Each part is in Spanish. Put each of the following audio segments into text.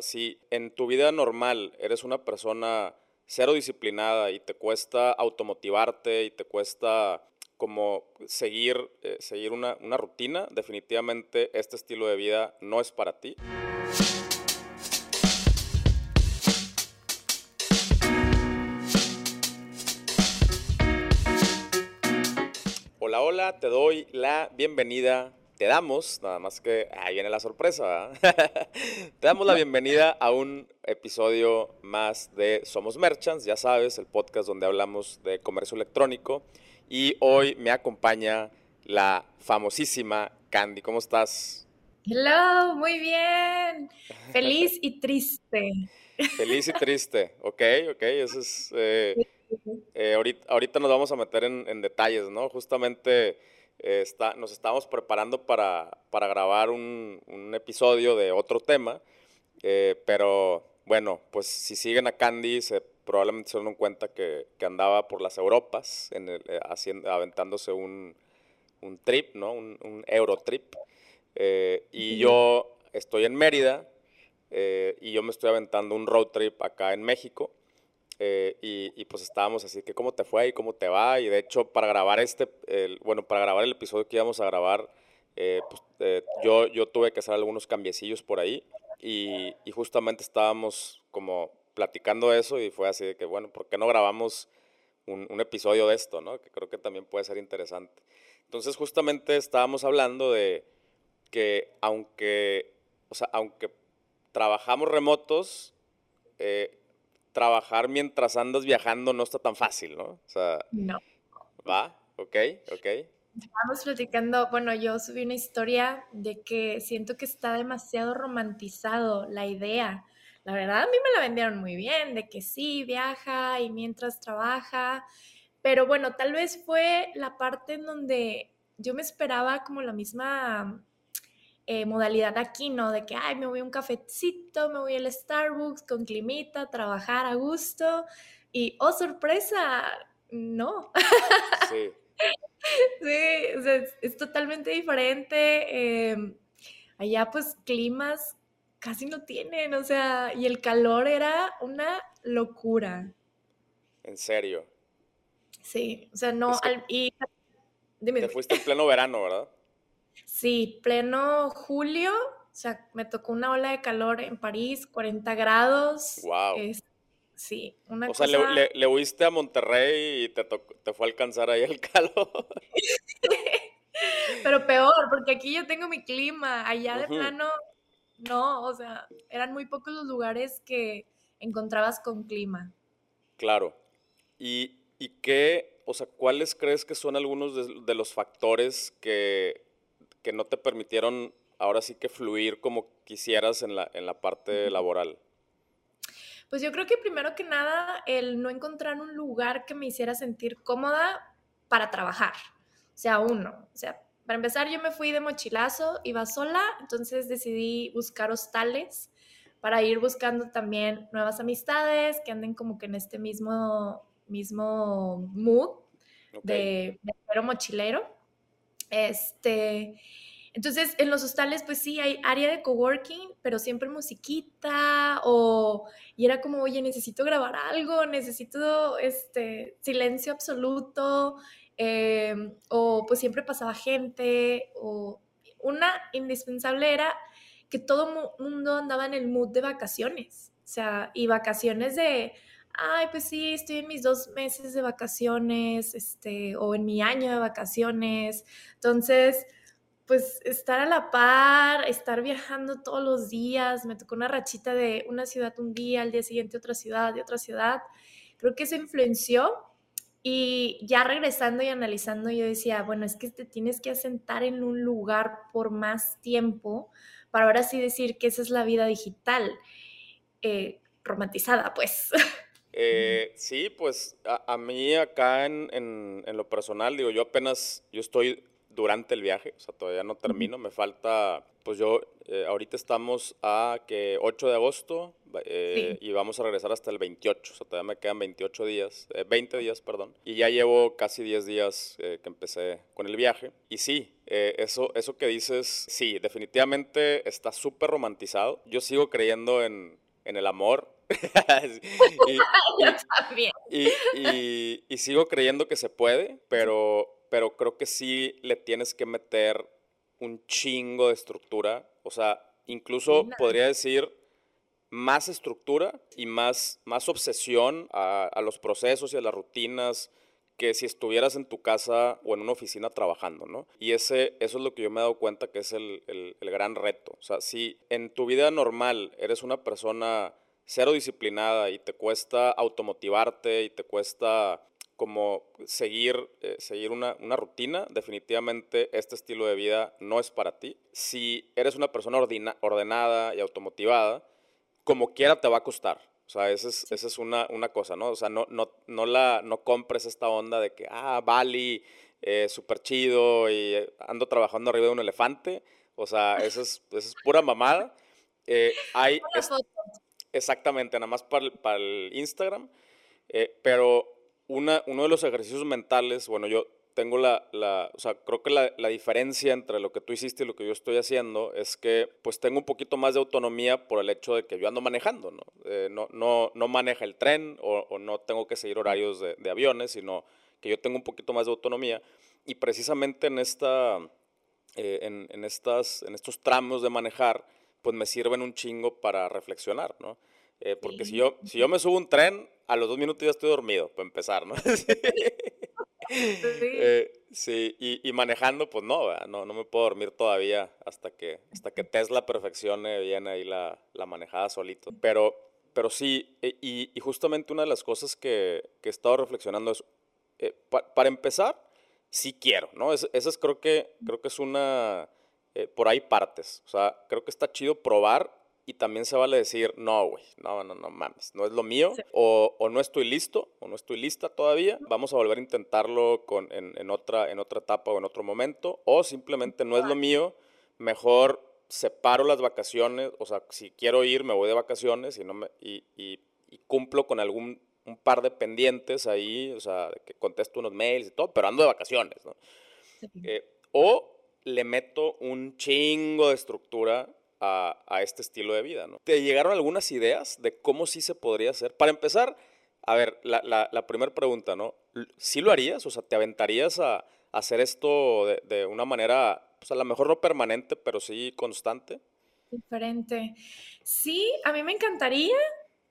Si en tu vida normal eres una persona cero disciplinada y te cuesta automotivarte y te cuesta como seguir, eh, seguir una, una rutina, definitivamente este estilo de vida no es para ti. Hola, hola, te doy la bienvenida te damos, nada más que ahí viene la sorpresa, te damos la bienvenida a un episodio más de Somos Merchants, ya sabes, el podcast donde hablamos de comercio electrónico. Y hoy me acompaña la famosísima Candy. ¿Cómo estás? Hello, muy bien. Feliz y triste. Feliz y triste, ok, ok, eso es... Eh, eh, ahorita, ahorita, nos vamos a meter en, en detalles, ¿no? Justamente eh, nos estamos preparando para, grabar un, episodio de otro tema, eh, pero bueno, pues si siguen a Candy, se, probablemente se dan cuenta que, andaba por las Europas, eh, aventándose un, trip. Un, un Eurotrip. y yo estoy en Mérida y yo me estoy aventando un road trip acá en México. Eh, y, pues estábamos así, que cómo te fue y cómo te va. Y de hecho, para grabar este, el, bueno, para grabar el episodio que íbamos a grabar, eh, pues, eh, yo, yo tuve que hacer algunos cambiecillos por ahí. Y, y, justamente estábamos como platicando eso y fue así de que, bueno, ¿por qué no grabamos un, un episodio de esto, no? Que creo que también puede ser interesante. Entonces, justamente estábamos hablando de que aunque, o sea, aunque trabajamos remotos, eh, trabajar mientras andas viajando no está tan fácil, ¿no? O sea, no. Va, ok, ok. Estábamos platicando, bueno, yo subí una historia de que siento que está demasiado romantizado la idea. La verdad, a mí me la vendieron muy bien, de que sí, viaja y mientras trabaja, pero bueno, tal vez fue la parte en donde yo me esperaba como la misma eh, modalidad aquí, ¿no? De que, ay, me voy a un cafecito, me voy al Starbucks con climita, trabajar a gusto. Y, oh, sorpresa, no. Sí. sí, o sea, es, totalmente diferente. Em, allá, pues, climas casi no tienen, o sea, y el calor era una locura. ¿En serio? Sí, o sea, no, y, dime, Te fuiste en pleno verano, ¿verdad? Sí, pleno julio, o sea, me tocó una ola de calor en París, 40 grados. Wow. sí, una o sea, le, le, huiste a Monterrey y te, te fue a alcanzar ahí el calor. Pero peor, porque aquí yo tengo mi clima, allá de plano, no, o sea, eran muy pocos los lugares que encontrabas con clima. Claro. ¿Y, y qué, o sea, cuáles crees que son algunos de los factores que que no te permitieron ahora sí que fluir como quisieras en la, en la parte laboral? Pues yo creo que primero que nada el no encontrar un lugar que me hiciera sentir cómoda para trabajar. O sea, uno, o sea, para empezar yo me fui de mochilazo, iba sola, entonces decidí buscar hostales para ir buscando también nuevas amistades que anden como que en este mismo, mismo mood de, de mochilero. Este, entonces, en los hostales, pues sí, hay área de coworking, pero siempre musiquita, o, y era como, oye, necesito grabar algo, necesito este, silencio absoluto, em, o pues siempre pasaba gente, o una indispensable era que todo mundo andaba en el mood de vacaciones, o sea, y vacaciones de, ay, pues sí, estoy en mis dos meses de vacaciones, este, o en mi año de vacaciones. Entonces, pues estar a la par, estar viajando todos los días, me tocó una rachita de una ciudad un día, al día siguiente otra ciudad, de otra ciudad. Creo que eso influenció y ya regresando y analizando, yo decía, bueno, es que te tienes que asentar en un lugar por más tiempo para ahora sí decir que esa es la vida digital, eh, romantizada, pues. Eh, sí, pues a, mí acá en, en, lo personal, digo, yo apenas, yo estoy durante el viaje, o sea, todavía no termino, me falta, pues yo, eh, ahorita estamos a que 8 de agosto, eh, y vamos a regresar hasta el 28, o sea, todavía me quedan 28 días, 20 eh, días, perdón, y ya llevo casi 10 días que empecé con el viaje. Y sí, eso, eso que dices, sí, definitivamente está súper romantizado. Yo sigo creyendo en, en el amor. y, y, y, sigo creyendo que se puede, pero, pero creo que sí le tienes que meter un chingo de estructura. O sea, incluso podría decir más estructura y más, más obsesión a, los procesos y a las rutinas que si estuvieras en tu casa o en una oficina trabajando, ¿no? Y ese, eso es lo que yo me he dado cuenta que es el, el gran reto. O sea, si en tu vida normal eres una persona cero disciplinada y te cuesta automotivarte y te cuesta como seguir, eh, seguir una, rutina, definitivamente este estilo de vida no es para ti. Si eres una persona ordenada y automotivada, como quiera te va a costar. O sea, esa es, esa es una, una, cosa, ¿no? O sea, no, no, no, la, no compres esta onda de que, ah, Bali, eh, súper chido y eh, ando trabajando arriba de un elefante. O sea, eso es, eso es pura mamada. Eh, hay, exactamente, nada más para para el Instagram. pero una, uno de los ejercicios mentales, bueno, yo tengo la, la o sea, creo que la, la, diferencia entre lo que tú hiciste y lo que yo estoy haciendo es que pues tengo un poquito más de autonomía por el hecho de que yo ando manejando, ¿no? Eh, no, no, no, maneja el tren o, o, no tengo que seguir horarios de, de, aviones, sino que yo tengo un poquito más de autonomía y precisamente en, esta, eh, en, en, estas, en estos tramos de manejar, pues me sirven un chingo para reflexionar, ¿no? Eh, porque si yo, si yo me subo un tren, a los dos minutos ya estoy dormido, para empezar, ¿no? Eh, sí, y, manejando, pues no, no, no me puedo dormir todavía hasta que, hasta que Tesla perfeccione bien ahí la, la manejada solito. Pero, pero sí, e, y, justamente una de las cosas que, que he estado reflexionando es, eh, para empezar, sí quiero, ¿no? Esa es, creo que, creo que es una, por ahí partes, o sea, creo que está chido probar y también se vale decir, no, güey, no, no, no mames, no es lo mío, o, o, no estoy listo, o no estoy lista todavía, vamos a volver a intentarlo con, en, en, otra, en otra etapa o en otro momento, o simplemente no es lo mío, mejor separo las vacaciones, o sea, si quiero ir, me voy de vacaciones y, no me, y, y, cumplo con algún un par de pendientes ahí, o sea, que contesto unos mails y todo, pero ando de vacaciones, ¿no? Eh, o le meto un chingo de estructura a, este estilo de vida, ¿no? ¿Te llegaron algunas ideas de cómo sí se podría hacer? Para empezar, a ver, la, la, primera pregunta, ¿no? ¿Sí lo harías? O sea, ¿te aventarías a, hacer esto de, una manera, pues a lo mejor no permanente, pero sí constante? Diferente. Sí, a mí me encantaría,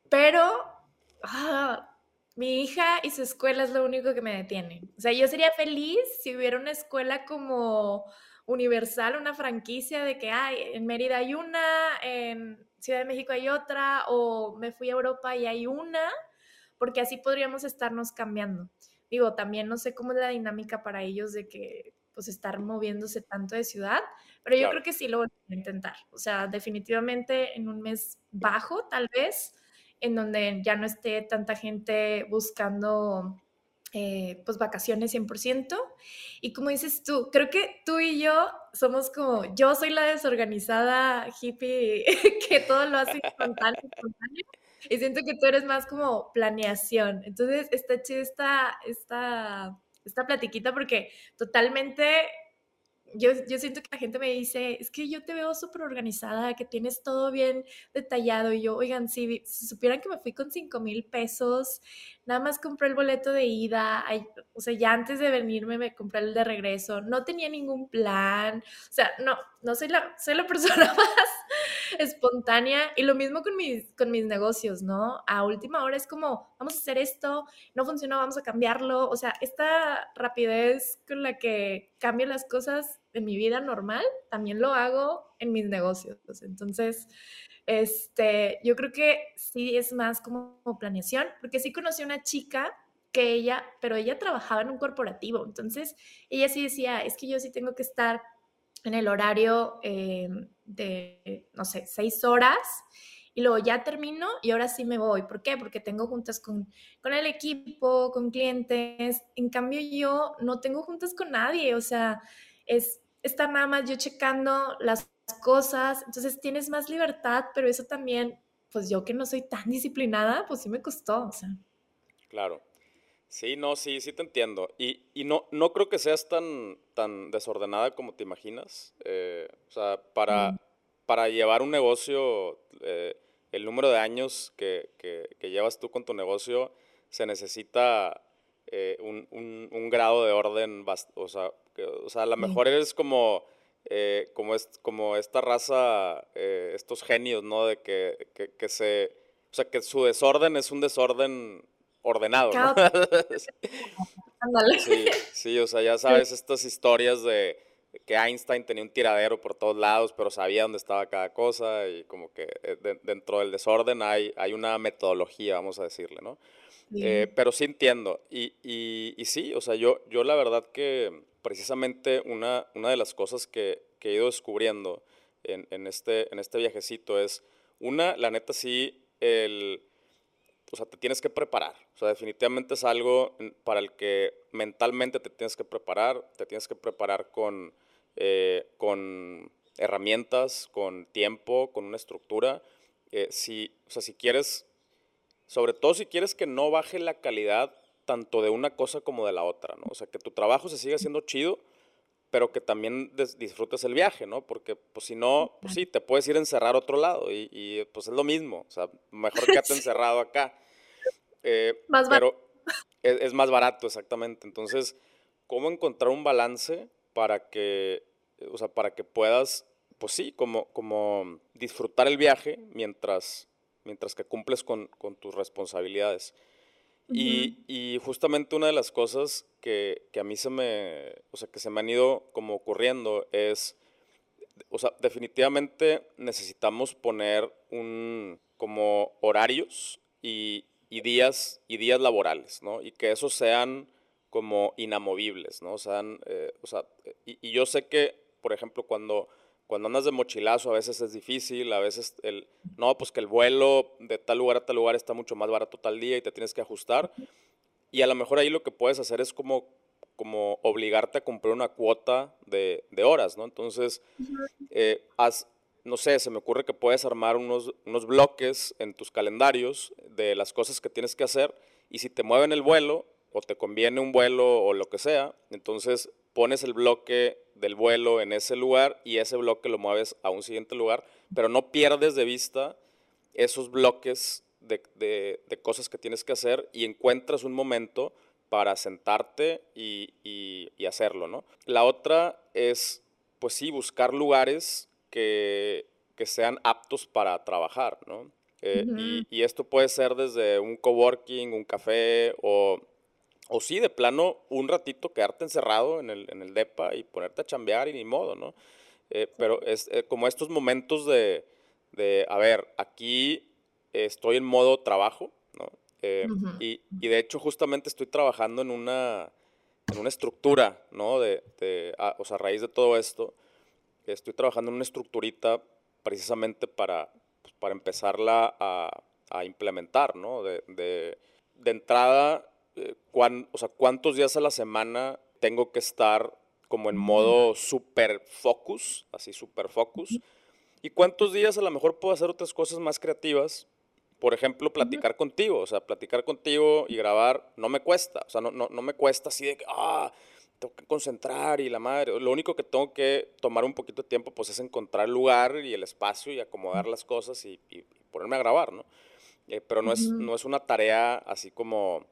pero ah, mi hija y su escuela es lo único que me detiene. O sea, yo sería feliz si hubiera una escuela como universal, una franquicia de que hay, en Mérida hay una, en Ciudad de México hay otra, o me fui a Europa y hay una, porque así podríamos estarnos cambiando. Digo, también no sé cómo es la dinámica para ellos de que pues estar moviéndose tanto de ciudad, pero yo creo que sí lo voy a intentar. O sea, definitivamente en un mes bajo, tal vez, en donde ya no esté tanta gente buscando eh, pues vacaciones 100%. Y como dices tú, creo que tú y yo somos como, yo soy la desorganizada hippie que todo lo hace espontáneo, y siento que tú eres más como planeación. Entonces está chida esta, esta, esta platiquita porque totalmente yo, yo, siento que la gente me dice, es que yo te veo súper organizada, que tienes todo bien detallado. Y yo, oigan, si, supieran que me fui con 5 mil pesos, nada más compré el boleto de ida, o sea, ya antes de venirme me compré el de regreso, no tenía ningún plan, o sea, no, no soy la, soy la persona más espontánea. Y lo mismo con mis, con mis negocios, ¿no? A última hora es como, vamos a hacer esto, no funcionó, vamos a cambiarlo. O sea, esta rapidez con la que cambio las cosas en mi vida normal, también lo hago en mis negocios. Entonces, este, yo creo que sí es más como planeación, porque sí conocí a una chica que ella, pero ella trabajaba en un corporativo, entonces ella sí decía, es que yo sí tengo que estar en el horario eh, de, no sé, seis horas y luego ya termino y ahora sí me voy. ¿Por qué? Porque tengo juntas con, con el equipo, con clientes. En cambio yo no tengo juntas con nadie, o sea, es estar nada más yo checando las cosas, entonces tienes más libertad, pero eso también pues yo que no soy tan disciplinada, pues sí me costó. Claro. Sí, no, sí, sí te entiendo. Y, y no, no creo que seas tan, tan desordenada como te imaginas. Eh, o sea, para, mm. para llevar un negocio, eh, el número de años que, que, que, llevas tú con tu negocio, se necesita eh, un, un, un, grado de orden, o sea, o sea a lo mejor eres como, como, es, como esta raza, estos genios, ¿no? De que, que, que se, o sea, que su desorden es un desorden ordenado. ¿no? sí, sí, o sea, ya sabes estas historias de que Einstein tenía un tiradero por todos lados, pero sabía dónde estaba cada cosa y como que eh, dentro del desorden hay, hay una metodología, vamos a decirle, ¿no? Eh, pero sí entiendo. Y, y, y, sí, o sea, yo, yo la verdad que precisamente una, una de las cosas que, que he ido descubriendo en, en, este, en este viajecito es, una, la neta sí, el o sea, te tienes que preparar. O sea, definitivamente es algo para el que mentalmente te tienes que preparar, te tienes que preparar con, eh, con herramientas, con tiempo, con una estructura. Eh, si, o sea, si quieres, sobre todo si quieres que no baje la calidad tanto de una cosa como de la otra, ¿no? O sea, que tu trabajo se siga siendo chido, pero que también disfrutes el viaje, ¿no? Porque, pues, si no, pues sí, te puedes ir a encerrar a otro lado y, y, pues es lo mismo, o sea, mejor quédate encerrado acá. Eh, más pero es, es, más barato, exactamente. Entonces, ¿cómo encontrar un balance para que, o sea, para que puedas, pues sí, como, como disfrutar el viaje mientras, mientras que cumples con, con tus responsabilidades? Y, y, justamente una de las cosas que, que, a mí se me, o sea, que se me han ido como ocurriendo es, o sea, definitivamente necesitamos poner un, como horarios y, y, días, y días laborales, ¿no? Y que esos sean como inamovibles, ¿no? Sean, eh, o sea, y, y, yo sé que, por ejemplo, cuando, cuando andas de mochilazo a veces es difícil, a veces el, no, pues que el vuelo de tal lugar a tal lugar está mucho más barato tal día y te tienes que ajustar. Y a lo mejor ahí lo que puedes hacer es como, como obligarte a cumplir una cuota de, de horas, ¿no? Entonces, eh, haz, no sé, se me ocurre que puedes armar unos, unos bloques en tus calendarios de las cosas que tienes que hacer y si te mueven el vuelo o te conviene un vuelo o lo que sea, entonces pones el bloque del vuelo en ese lugar y ese bloque lo mueves a un siguiente lugar, pero no pierdes de vista esos bloques de, de, de cosas que tienes que hacer y encuentras un momento para sentarte y, y, y hacerlo, ¿no? La otra es, pues sí, buscar lugares que, que sean aptos para trabajar, ¿no? Eh, y, y, esto puede ser desde un coworking, un café o, o sí, de plano, un ratito quedarte encerrado en el, en el DEPA y ponerte a chambear y ni modo, ¿no? Eh, pero es eh, como estos momentos de, de, a ver, aquí estoy en modo trabajo, ¿no? y, y, de hecho justamente estoy trabajando en una, en una estructura, ¿no? De, de a, o sea, a raíz de todo esto, estoy trabajando en una estructurita precisamente para, pues, para empezarla a, a, implementar, ¿no? De, de, de entrada, eh, cuán, o sea, cuántos días a la semana tengo que estar como en modo super focus, así super focus, y cuántos días a lo mejor puedo hacer otras cosas más creativas, por ejemplo, platicar contigo, o sea, platicar contigo y grabar no me cuesta, o sea, no, no, no me cuesta así de que, ah, tengo que concentrar y la madre. Lo único que tengo que tomar un poquito de tiempo pues es encontrar el lugar y el espacio y acomodar las cosas y, y ponerme a grabar, ¿no? Eh, pero no, uh -huh. es, no es una tarea así como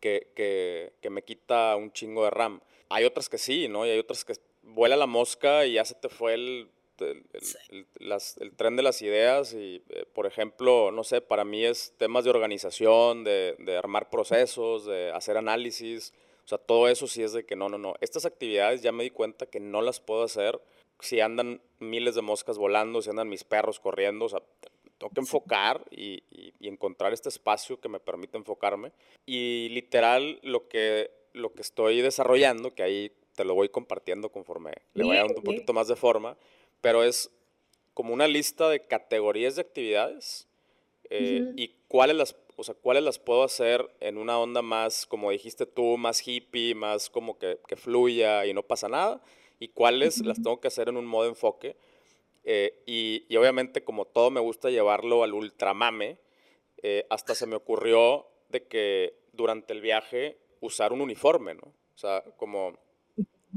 que, que, que, me quita un chingo de RAM. Hay otras que sí, ¿no? Y hay otras que vuela la mosca y ya se te fue el, el, el, sí. las, el tren de las ideas y, eh, por ejemplo, no sé, para mí es temas de organización, de, de armar procesos, de hacer análisis, o sea, todo eso sí es de que no, no, no. Estas actividades ya me di cuenta que no las puedo hacer si andan miles de moscas volando, si andan mis perros corriendo. O sea, tengo que enfocar y, y, y encontrar este espacio que me permite enfocarme. Y literal, lo que, lo que estoy desarrollando, que ahí te lo voy compartiendo conforme le voy dando un poquito más de forma, pero es como una lista de categorías de actividades eh, uh -huh. y cuáles las o sea, cuáles las puedo hacer en una onda más, como dijiste tú, más hippie, más como que, que fluya y no pasa nada, y cuáles uh -huh. las tengo que hacer en un modo enfoque. Eh, y, obviamente como todo me gusta llevarlo al ultramame, eh, hasta se me ocurrió de que durante el viaje usar un uniforme, ¿no? O sea, como...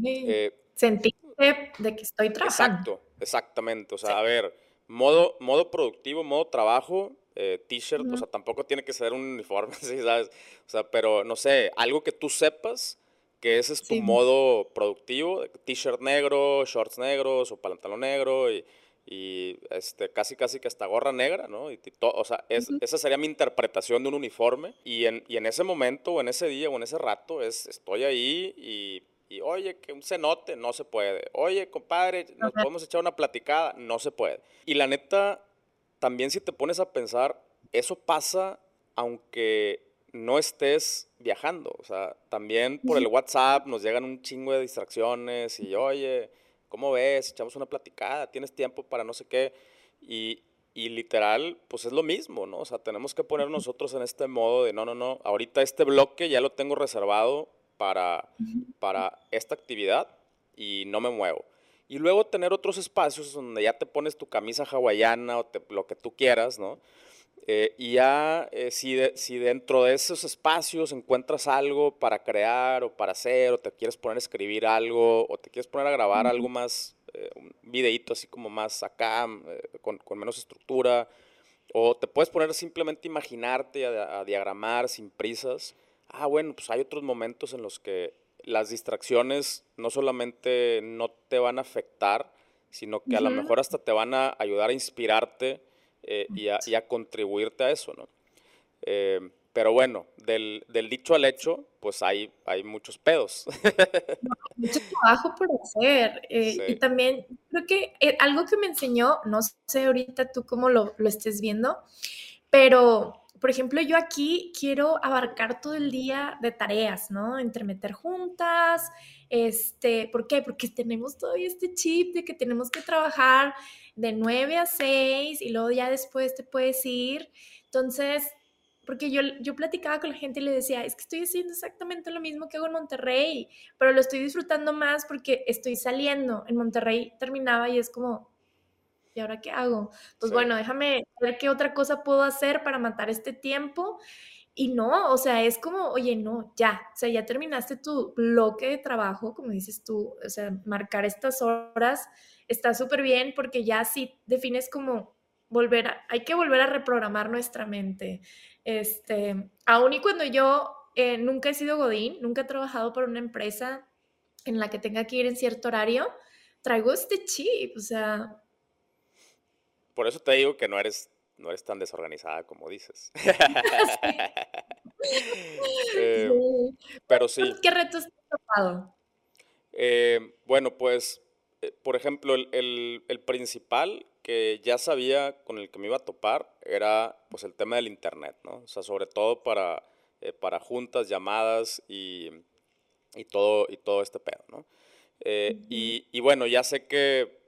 Eh, Sentirte de que estoy trabajando. Exacto, exactamente. O sea, a ver, modo, modo productivo, modo trabajo, eh, t-shirt, o sea, tampoco tiene que ser un uniforme, ¿sí sabes? O sea, pero no sé, algo que tú sepas que ese es tu modo productivo, t-shirt negro, shorts negros o pantalón negro y, y, este, casi casi que hasta gorra negra, ¿no? Y o sea, esa sería mi interpretación de un uniforme y en, y en ese momento o en ese día o en ese rato es, estoy ahí y y oye, que un cenote, no se puede. Oye, compadre, nos podemos echar una platicada, no se puede. Y la neta, también si te pones a pensar, eso pasa aunque no estés viajando. O sea, también por el WhatsApp nos llegan un chingo de distracciones y, oye, ¿cómo ves? Echamos una platicada, tienes tiempo para no sé qué. Y, y literal, pues es lo mismo, ¿no? O sea, tenemos que poner nosotros en este modo de, no, no, no, ahorita este bloque ya lo tengo reservado para, para esta actividad y no me muevo. Y luego tener otros espacios donde ya te pones tu camisa hawaiana o lo que tú quieras, ¿no? Eh, y ya eh, si, si dentro de esos espacios encuentras algo para crear o para hacer, o te quieres poner a escribir algo, o te quieres poner a grabar algo más, eh, un videíto así como más acá, con, con, menos estructura, o te puedes poner simplemente a imaginarte, a diagramar sin prisas ah, bueno, pues hay otros momentos en los que las distracciones no solamente no te van a afectar, sino que a lo mejor hasta te van a ayudar a inspirarte eh, y, a, contribuirte a eso, ¿no? Eh, pero bueno, del, dicho al hecho, pues hay, hay muchos pedos. Mucho trabajo por hacer. Eh, y también creo que algo que me enseñó, no sé ahorita tú cómo lo, lo estés viendo, pero por ejemplo, yo aquí quiero abarcar todo el día de tareas, ¿no? Entre meter juntas, este, ¿por qué? Porque tenemos todavía este chip de que tenemos que trabajar de 9 a 6 y luego ya después te puedes ir. Entonces, porque yo, yo platicaba con la gente y le decía, es que estoy haciendo exactamente lo mismo que hago en Monterrey, pero lo estoy disfrutando más porque estoy saliendo. En Monterrey terminaba y es como, ¿y ahora qué hago? Pues bueno, déjame ver qué otra cosa puedo hacer para matar este tiempo. Y no, o sea, es como, oye, no, ya, o sea, ya terminaste tu bloque de trabajo, como dices tú, o sea, marcar estas horas está súper bien porque ya sí defines como volver a, hay que volver a reprogramar nuestra mente. Este, aún y cuando yo eh, nunca he sido Godín, nunca he trabajado por una empresa en la que tenga que ir en cierto horario, traigo este chip, o sea, por eso te digo que no eres, no eres tan desorganizada como dices. Eh, pero sí. ¿Qué retos te has topado? Eh, bueno, pues, eh, por ejemplo, el, principal que ya sabía con el que me iba a topar era pues el tema del internet, ¿no? O sea, sobre todo para, para juntas, llamadas y, todo, y todo este pedo, ¿no? y, y, bueno, ya sé que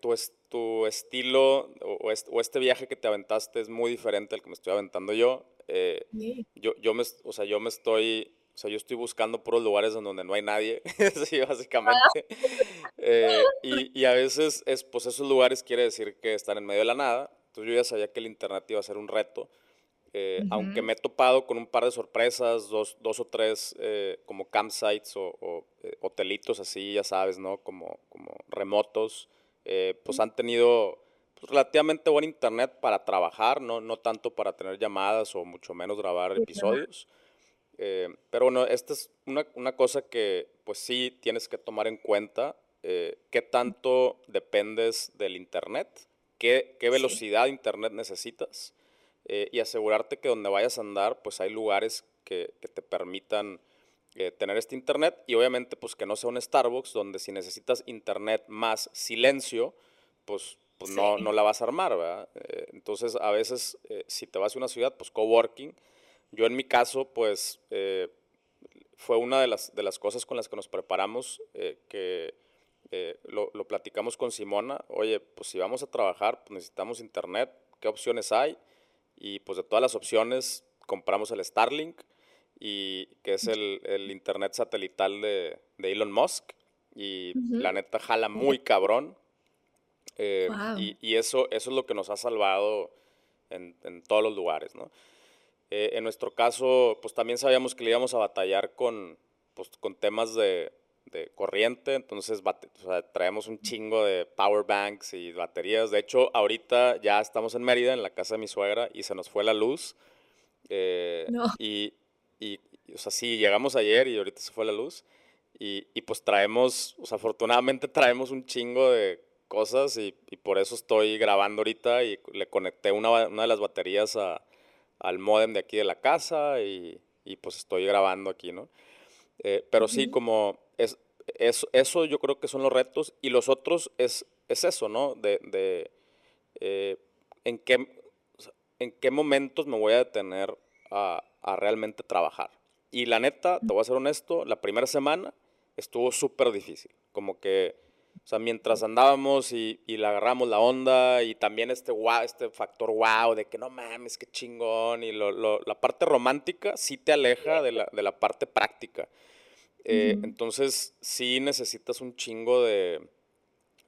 tú, tu estilo o, este viaje que te aventaste es muy diferente al que me estoy aventando yo. Eh, yo, yo, me, o sea, yo me estoy, o sea, yo estoy buscando puros lugares donde no hay nadie, sí, básicamente. Eh, y, y, a veces, es, pues esos lugares quiere decir que están en medio de la nada. Entonces yo ya sabía que el internet iba a ser un reto. Eh, aunque me he topado con un par de sorpresas, dos, dos o tres como campsites o, o hotelitos así, ya sabes, ¿no? Como, como remotos. Eh, pues han tenido pues, relativamente buen internet para trabajar, no, no tanto para tener llamadas o mucho menos grabar episodios. Eh, pero bueno, esta es una, una, cosa que pues sí tienes que tomar en cuenta, eh, qué tanto dependes del internet, qué, qué velocidad de internet necesitas y asegurarte que donde vayas a andar pues hay lugares que, que te permitan eh, tener este internet y obviamente pues que no sea un Starbucks donde si necesitas internet más silencio, pues, pues no, no la vas a armar, ¿verdad? Eh, entonces a veces eh, si te vas a una ciudad, pues coworking. Yo en mi caso pues fue una de las, de las cosas con las que nos preparamos, que lo, lo, platicamos con Simona, oye, pues si vamos a trabajar, pues necesitamos internet, ¿qué opciones hay? Y pues de todas las opciones compramos el Starlink y que es el, el internet satelital de, de, Elon Musk. Y la neta jala muy cabrón. Eh, y, eso, eso es lo que nos ha salvado en, todos los lugares, ¿no? Eh, en nuestro caso, pues también sabíamos que le íbamos a batallar con, pues, con temas de, de corriente, entonces traemos un chingo de power banks y baterías. De hecho, ahorita ya estamos en Mérida, en la casa de mi suegra, y se nos fue la luz. Eh, y, y, o sea, sí, llegamos ayer y ahorita se fue la luz. Y, y pues traemos, o sea, afortunadamente traemos un chingo de cosas y, y, por eso estoy grabando ahorita y le conecté una, una de las baterías a, al modem de aquí de la casa y, y pues estoy grabando aquí, ¿no? Eh, pero sí, como es, eso, eso yo creo que son los retos y los otros es, es eso, ¿no? De, de eh, en, qué, en qué momentos me voy a detener a, a realmente trabajar. Y la neta, te voy a ser honesto, la primera semana estuvo súper difícil. Como que, o sea, mientras andábamos y, y le agarramos la onda y también este wow, este factor wow de que no mames, qué chingón. Y lo, lo, la parte romántica sí te aleja de la, de la parte práctica. Eh, entonces, sí necesitas un chingo de,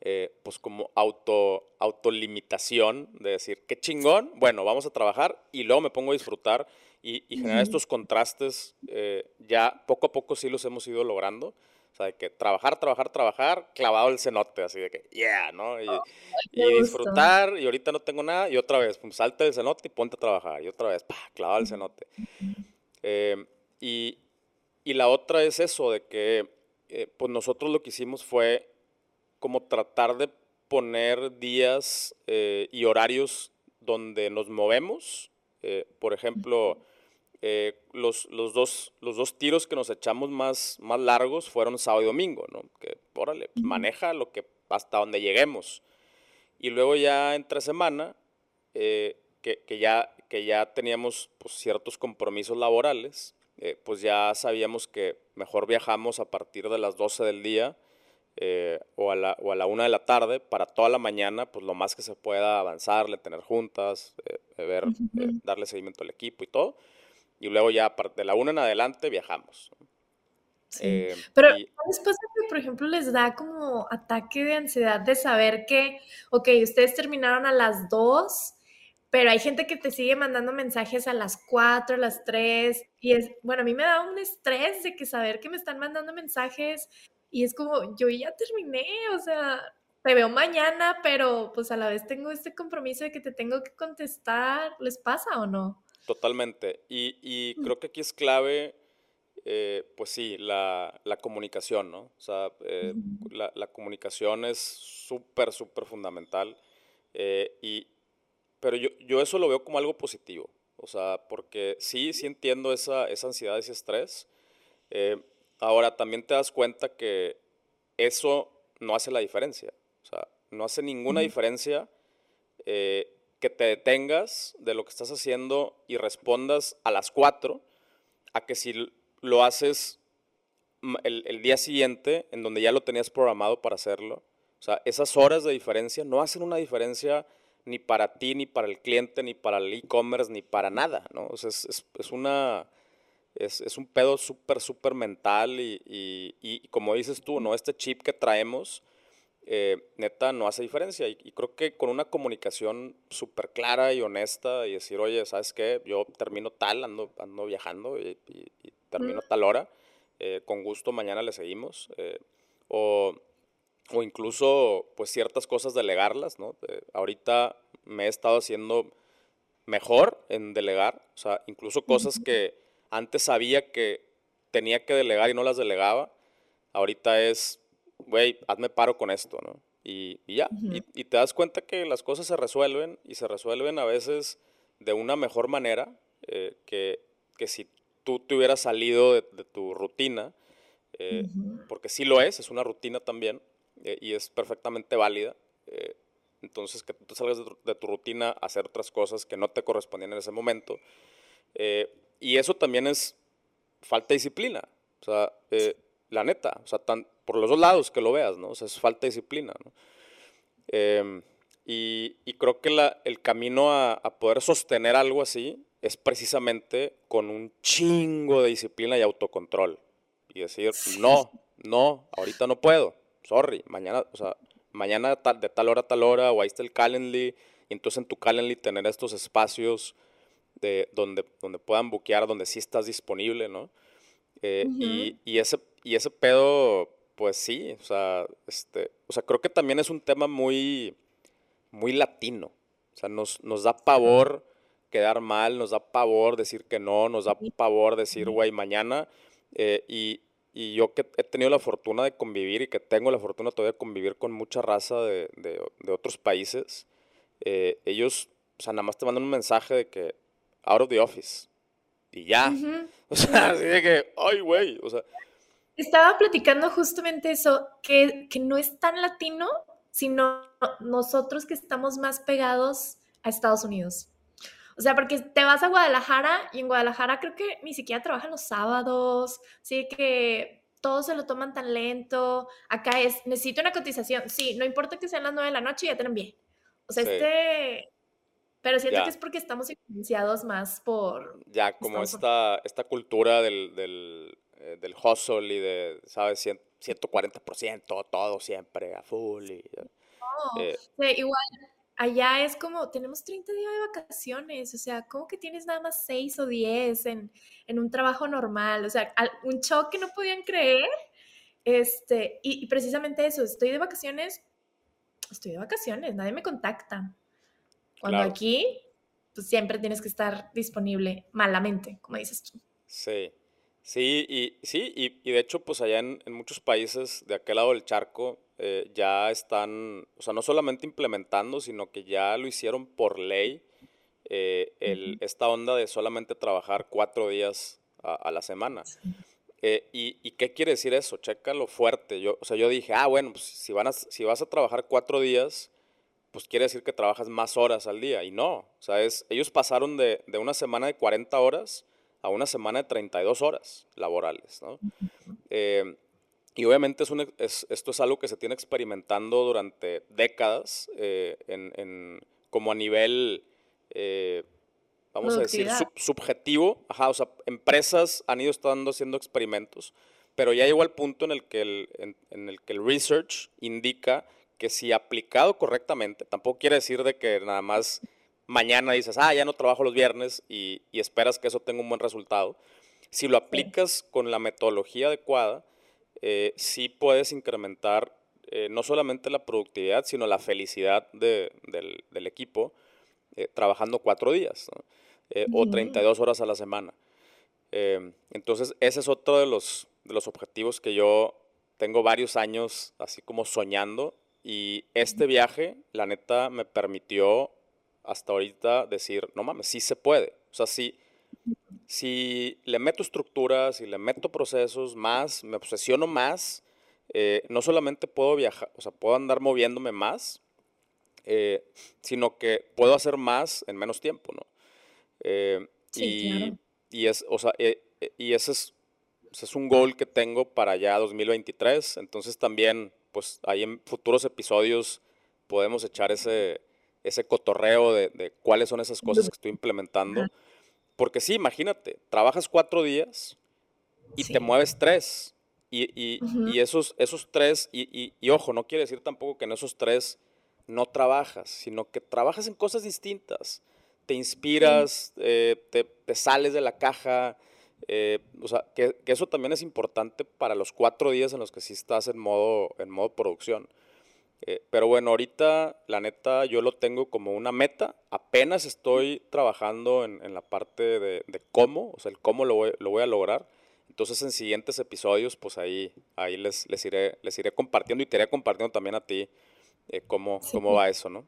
eh, pues como auto, autolimitación, de decir, qué chingón, bueno, vamos a trabajar y luego me pongo a disfrutar y, generar estos contrastes, eh, ya poco a poco sí los hemos ido logrando. O sea, de que trabajar, trabajar, trabajar, clavado el cenote, así de que, yeah, ¿no? Y, disfrutar, y ahorita no tengo nada, y otra vez, pum, salta el cenote y ponte a trabajar, y otra vez, pa, clavado el cenote. y, y la otra es eso, de que eh, pues nosotros lo que hicimos fue como tratar de poner días eh, y horarios donde nos movemos. Eh, por ejemplo, los, los, dos, los dos tiros que nos echamos más, más largos fueron sábado y domingo, ¿no? Que, órale, pues, maneja lo que, hasta donde lleguemos. Y luego ya entre semana, que, que, ya, que ya teníamos pues, ciertos compromisos laborales, eh, pues ya sabíamos que mejor viajamos a partir de las 12 del día eh, o, a la, o a la 1 de la tarde para toda la mañana, pues lo más que se pueda avanzarle, tener juntas, eh, ver, darle seguimiento al equipo y todo. Y luego ya de la 1 en adelante viajamos. Sí. Pero después que, por ejemplo, les da como ataque de ansiedad de saber que, ok, ustedes terminaron a las 2 pero hay gente que te sigue mandando mensajes a las 4, a las 3, y es, bueno, a mí me da un estrés de que saber que me están mandando mensajes y es como, yo ya terminé, o sea, te veo mañana, pero pues a la vez tengo este compromiso de que te tengo que contestar, ¿les pasa o no? Totalmente, y, y mm. creo que aquí es clave, eh, pues sí, la, la, comunicación, ¿no? O sea, eh, la, la, comunicación es súper, súper fundamental. Eh, y, pero yo, yo eso lo veo como algo positivo. O sea, porque sí, sí entiendo esa, esa ansiedad, ese estrés. Eh, ahora, también te das cuenta que eso no hace la diferencia. O sea, no hace ninguna diferencia eh, que te detengas de lo que estás haciendo y respondas a las 4 a que si lo haces el, el, día siguiente, en donde ya lo tenías programado para hacerlo. O sea, esas horas de diferencia no hacen una diferencia ni para ti, ni para el cliente, ni para el e-commerce, ni para nada, ¿no? O sea, es, es, una, es, es, un pedo súper, súper mental y, y, y, como dices tú, ¿no? Este chip que traemos, eh, neta, no hace diferencia. Y, creo que con una comunicación súper clara y honesta y decir, oye, ¿sabes qué? Yo termino tal, ando, ando viajando y, termino tal hora, eh, con gusto mañana le seguimos. Eh, o o incluso pues ciertas cosas delegarlas, ¿no? ahorita me he estado haciendo mejor en delegar, o sea, incluso cosas que antes sabía que tenía que delegar y no las delegaba, ahorita es, güey, hazme paro con esto, ¿no? Y, ya, y, te das cuenta que las cosas se resuelven y se resuelven a veces de una mejor manera eh, que, que, si tú te hubieras salido de, tu rutina, eh, porque sí lo es, es una rutina también, eh, y es perfectamente válida. Entonces, que tú salgas de tu, rutina a hacer otras cosas que no te correspondían en ese momento. Eh, y eso también es falta de disciplina. O sea, la neta, o sea, tan, por los dos lados que lo veas, ¿no? O sea, es falta de disciplina, ¿no? Em, y, y, creo que la, el camino a, a, poder sostener algo así es precisamente con un chingo de disciplina y autocontrol. Y decir, no, no, ahorita no puedo sorry, mañana, o sea, mañana de tal hora a tal hora, o ahí está el Calendly, y entonces en tu Calendly tener estos espacios de donde, donde puedan buquear, donde sí estás disponible, ¿no? Eh, y, y, ese, y ese pedo, pues sí, o sea, este, o sea, creo que también es un tema muy, muy latino. O sea, nos, nos da pavor quedar mal, nos da pavor decir que no, nos da pavor decir, güey, mañana. Eh, y, y, yo que he tenido la fortuna de convivir y que tengo la fortuna todavía de convivir con mucha raza de, de, de otros países, eh, ellos, o sea, nada más te mandan un mensaje de que out of the office. Y ya. O sea, así de que, ay, güey, o sea. Estaba platicando justamente eso, que, que no es tan latino, sino nosotros que estamos más pegados a Estados Unidos. O sea, porque te vas a Guadalajara y en Guadalajara creo que ni siquiera trabajan los sábados, sí que todos se lo toman tan lento. Acá es, necesito una cotización. Sí, no importa que sean las nueve de la noche, ya te bien. O sea, este pero siento que es porque estamos influenciados más por... Ya, como esta, esta cultura del, del, eh, del, hustle y de, ¿sabes? 140%, todo siempre a full. Y, eh. igual, allá es como, tenemos 30 días de vacaciones, o sea, ¿cómo que tienes nada más 6 o 10 en, en un trabajo normal? O sea, un shock que no podían creer. Este, y, y precisamente eso, estoy de vacaciones, estoy de vacaciones, nadie me contacta. Cuando aquí, pues siempre tienes que estar disponible malamente, como dices tú. Sí, sí, y, sí, y, de hecho, pues allá en, muchos países de aquel lado del charco eh, ya están, o sea, no solamente implementando, sino que ya lo hicieron por ley, eh, el, esta onda de solamente trabajar cuatro días a, la semana. Eh, y, qué quiere decir eso? Checa lo fuerte. Yo, o sea, yo dije, ah, bueno, pues si, van a, si vas a trabajar cuatro días, pues quiere decir que trabajas más horas al día. Y no, o sea, ellos pasaron de, una semana de 40 horas a una semana de 32 horas laborales, ¿no? Eh, y obviamente es, esto es algo que se tiene experimentando durante décadas, eh, en, como a nivel, eh, vamos a decir, subjetivo. Ajá, o sea, empresas han ido estando haciendo experimentos, pero ya llegó al punto en el que el, en el, que el research indica que si aplicado correctamente, tampoco quiere decir de que nada más mañana dices, ah, ya no trabajo los viernes y, esperas que eso tenga un buen resultado. Si lo aplicas con la metodología adecuada, eh, sí puedes incrementar eh, no solamente la productividad, sino la felicidad del, equipo eh, trabajando cuatro días o 32 horas a la semana. entonces, ese es otro de los, de los objetivos que yo tengo varios años así como soñando y este viaje, la neta, me permitió hasta ahorita decir, no mames, sí se puede. O sea, si, si le meto estructuras, si le meto procesos más, me obsesiono más, eh, no solamente puedo viajar, o sea, puedo andar moviéndome más, eh, sino que puedo hacer más en menos tiempo, ¿no? Eh, y, y, es, o sea, y ese es, ese es un goal que tengo para ya 2023. Entonces también pues ahí en futuros episodios podemos echar ese, ese cotorreo de, cuáles son esas cosas que estoy implementando. Porque sí, imagínate, trabajas cuatro días y te mueves tres. Y, esos, esos tres, y, ojo, no quiere decir tampoco que en esos tres no trabajas, sino que trabajas en cosas distintas. Te inspiras, eh, te, te, sales de la caja, eh, o sea, que, eso también es importante para los cuatro días en los que sí estás en modo, en modo producción. Eh, pero bueno, ahorita la neta yo lo tengo como una meta. Apenas estoy trabajando en, la parte de, cómo, o sea, el cómo lo voy, a lograr. Entonces en siguientes episodios, pues ahí, ahí les, les, iré, les iré compartiendo y te iré compartiendo también a ti eh, cómo, cómo va eso, ¿no?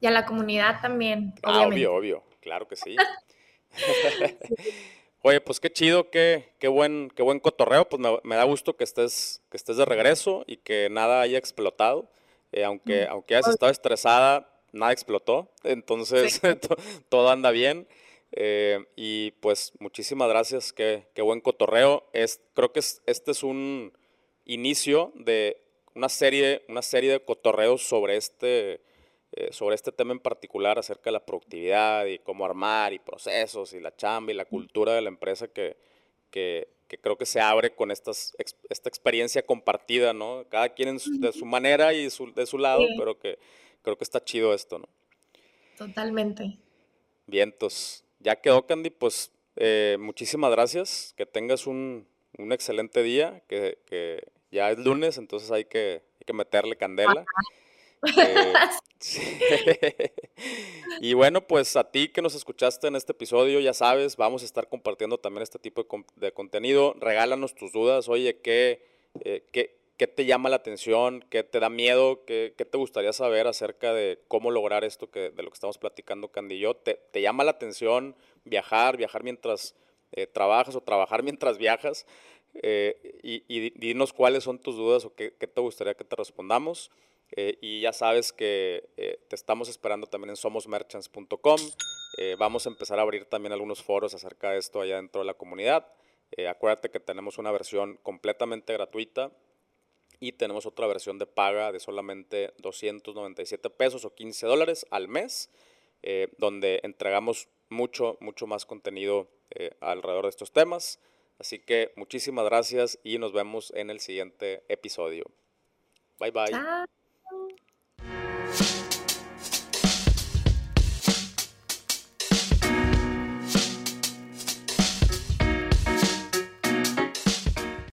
Y a la comunidad también. Ah, obvio, obvio, claro que sí. Oye, pues qué chido, qué, qué, buen, qué buen cotorreo. Pues me, da gusto que estés, que estés de regreso y que nada haya explotado. Eh, aunque, mm. aunque hayas estado estresada, nada explotó. Entonces, todo anda bien. Eh, y pues muchísimas gracias, qué, qué buen cotorreo. Es, creo que este es un inicio de una serie, una serie de cotorreos sobre este, eh, sobre este tema en particular acerca de la productividad y cómo armar y procesos y la chamba y la cultura de la empresa que, creo que se abre con estas, esta experiencia compartida, ¿no? Cada quien de su manera y de su lado, pero que creo que está chido esto, ¿no? Totalmente. Vientos. Ya quedó, Candy, pues eh, muchísimas gracias, que tengas un, excelente día, que, ya es lunes, entonces hay que, hay que meterle candela. Eh, y bueno, pues a ti que nos escuchaste en este episodio, ya sabes, vamos a estar compartiendo también este tipo de, contenido. Regálanos tus dudas, oye, ¿qué, eh, qué, qué te llama la atención? ¿Qué te da miedo? ¿Qué, qué te gustaría saber acerca de cómo lograr esto que, de lo que estamos platicando, Candy y yo? ¿Te, ¿Te, llama la atención viajar, viajar mientras eh, trabajas o trabajar mientras viajas? y, y, dinos cuáles son tus dudas o qué, qué te gustaría que te respondamos. Eh, y ya sabes que eh, te estamos esperando también en somosmerchants.com. Eh, vamos a empezar a abrir también algunos foros acerca de esto allá dentro de la comunidad. acuérdate que tenemos una versión completamente gratuita y tenemos otra versión de paga de solamente 297 pesos o 15 dólares al mes, donde entregamos mucho, mucho más contenido alrededor de estos temas. Así que muchísimas gracias y nos vemos en el siguiente episodio. Bye bye.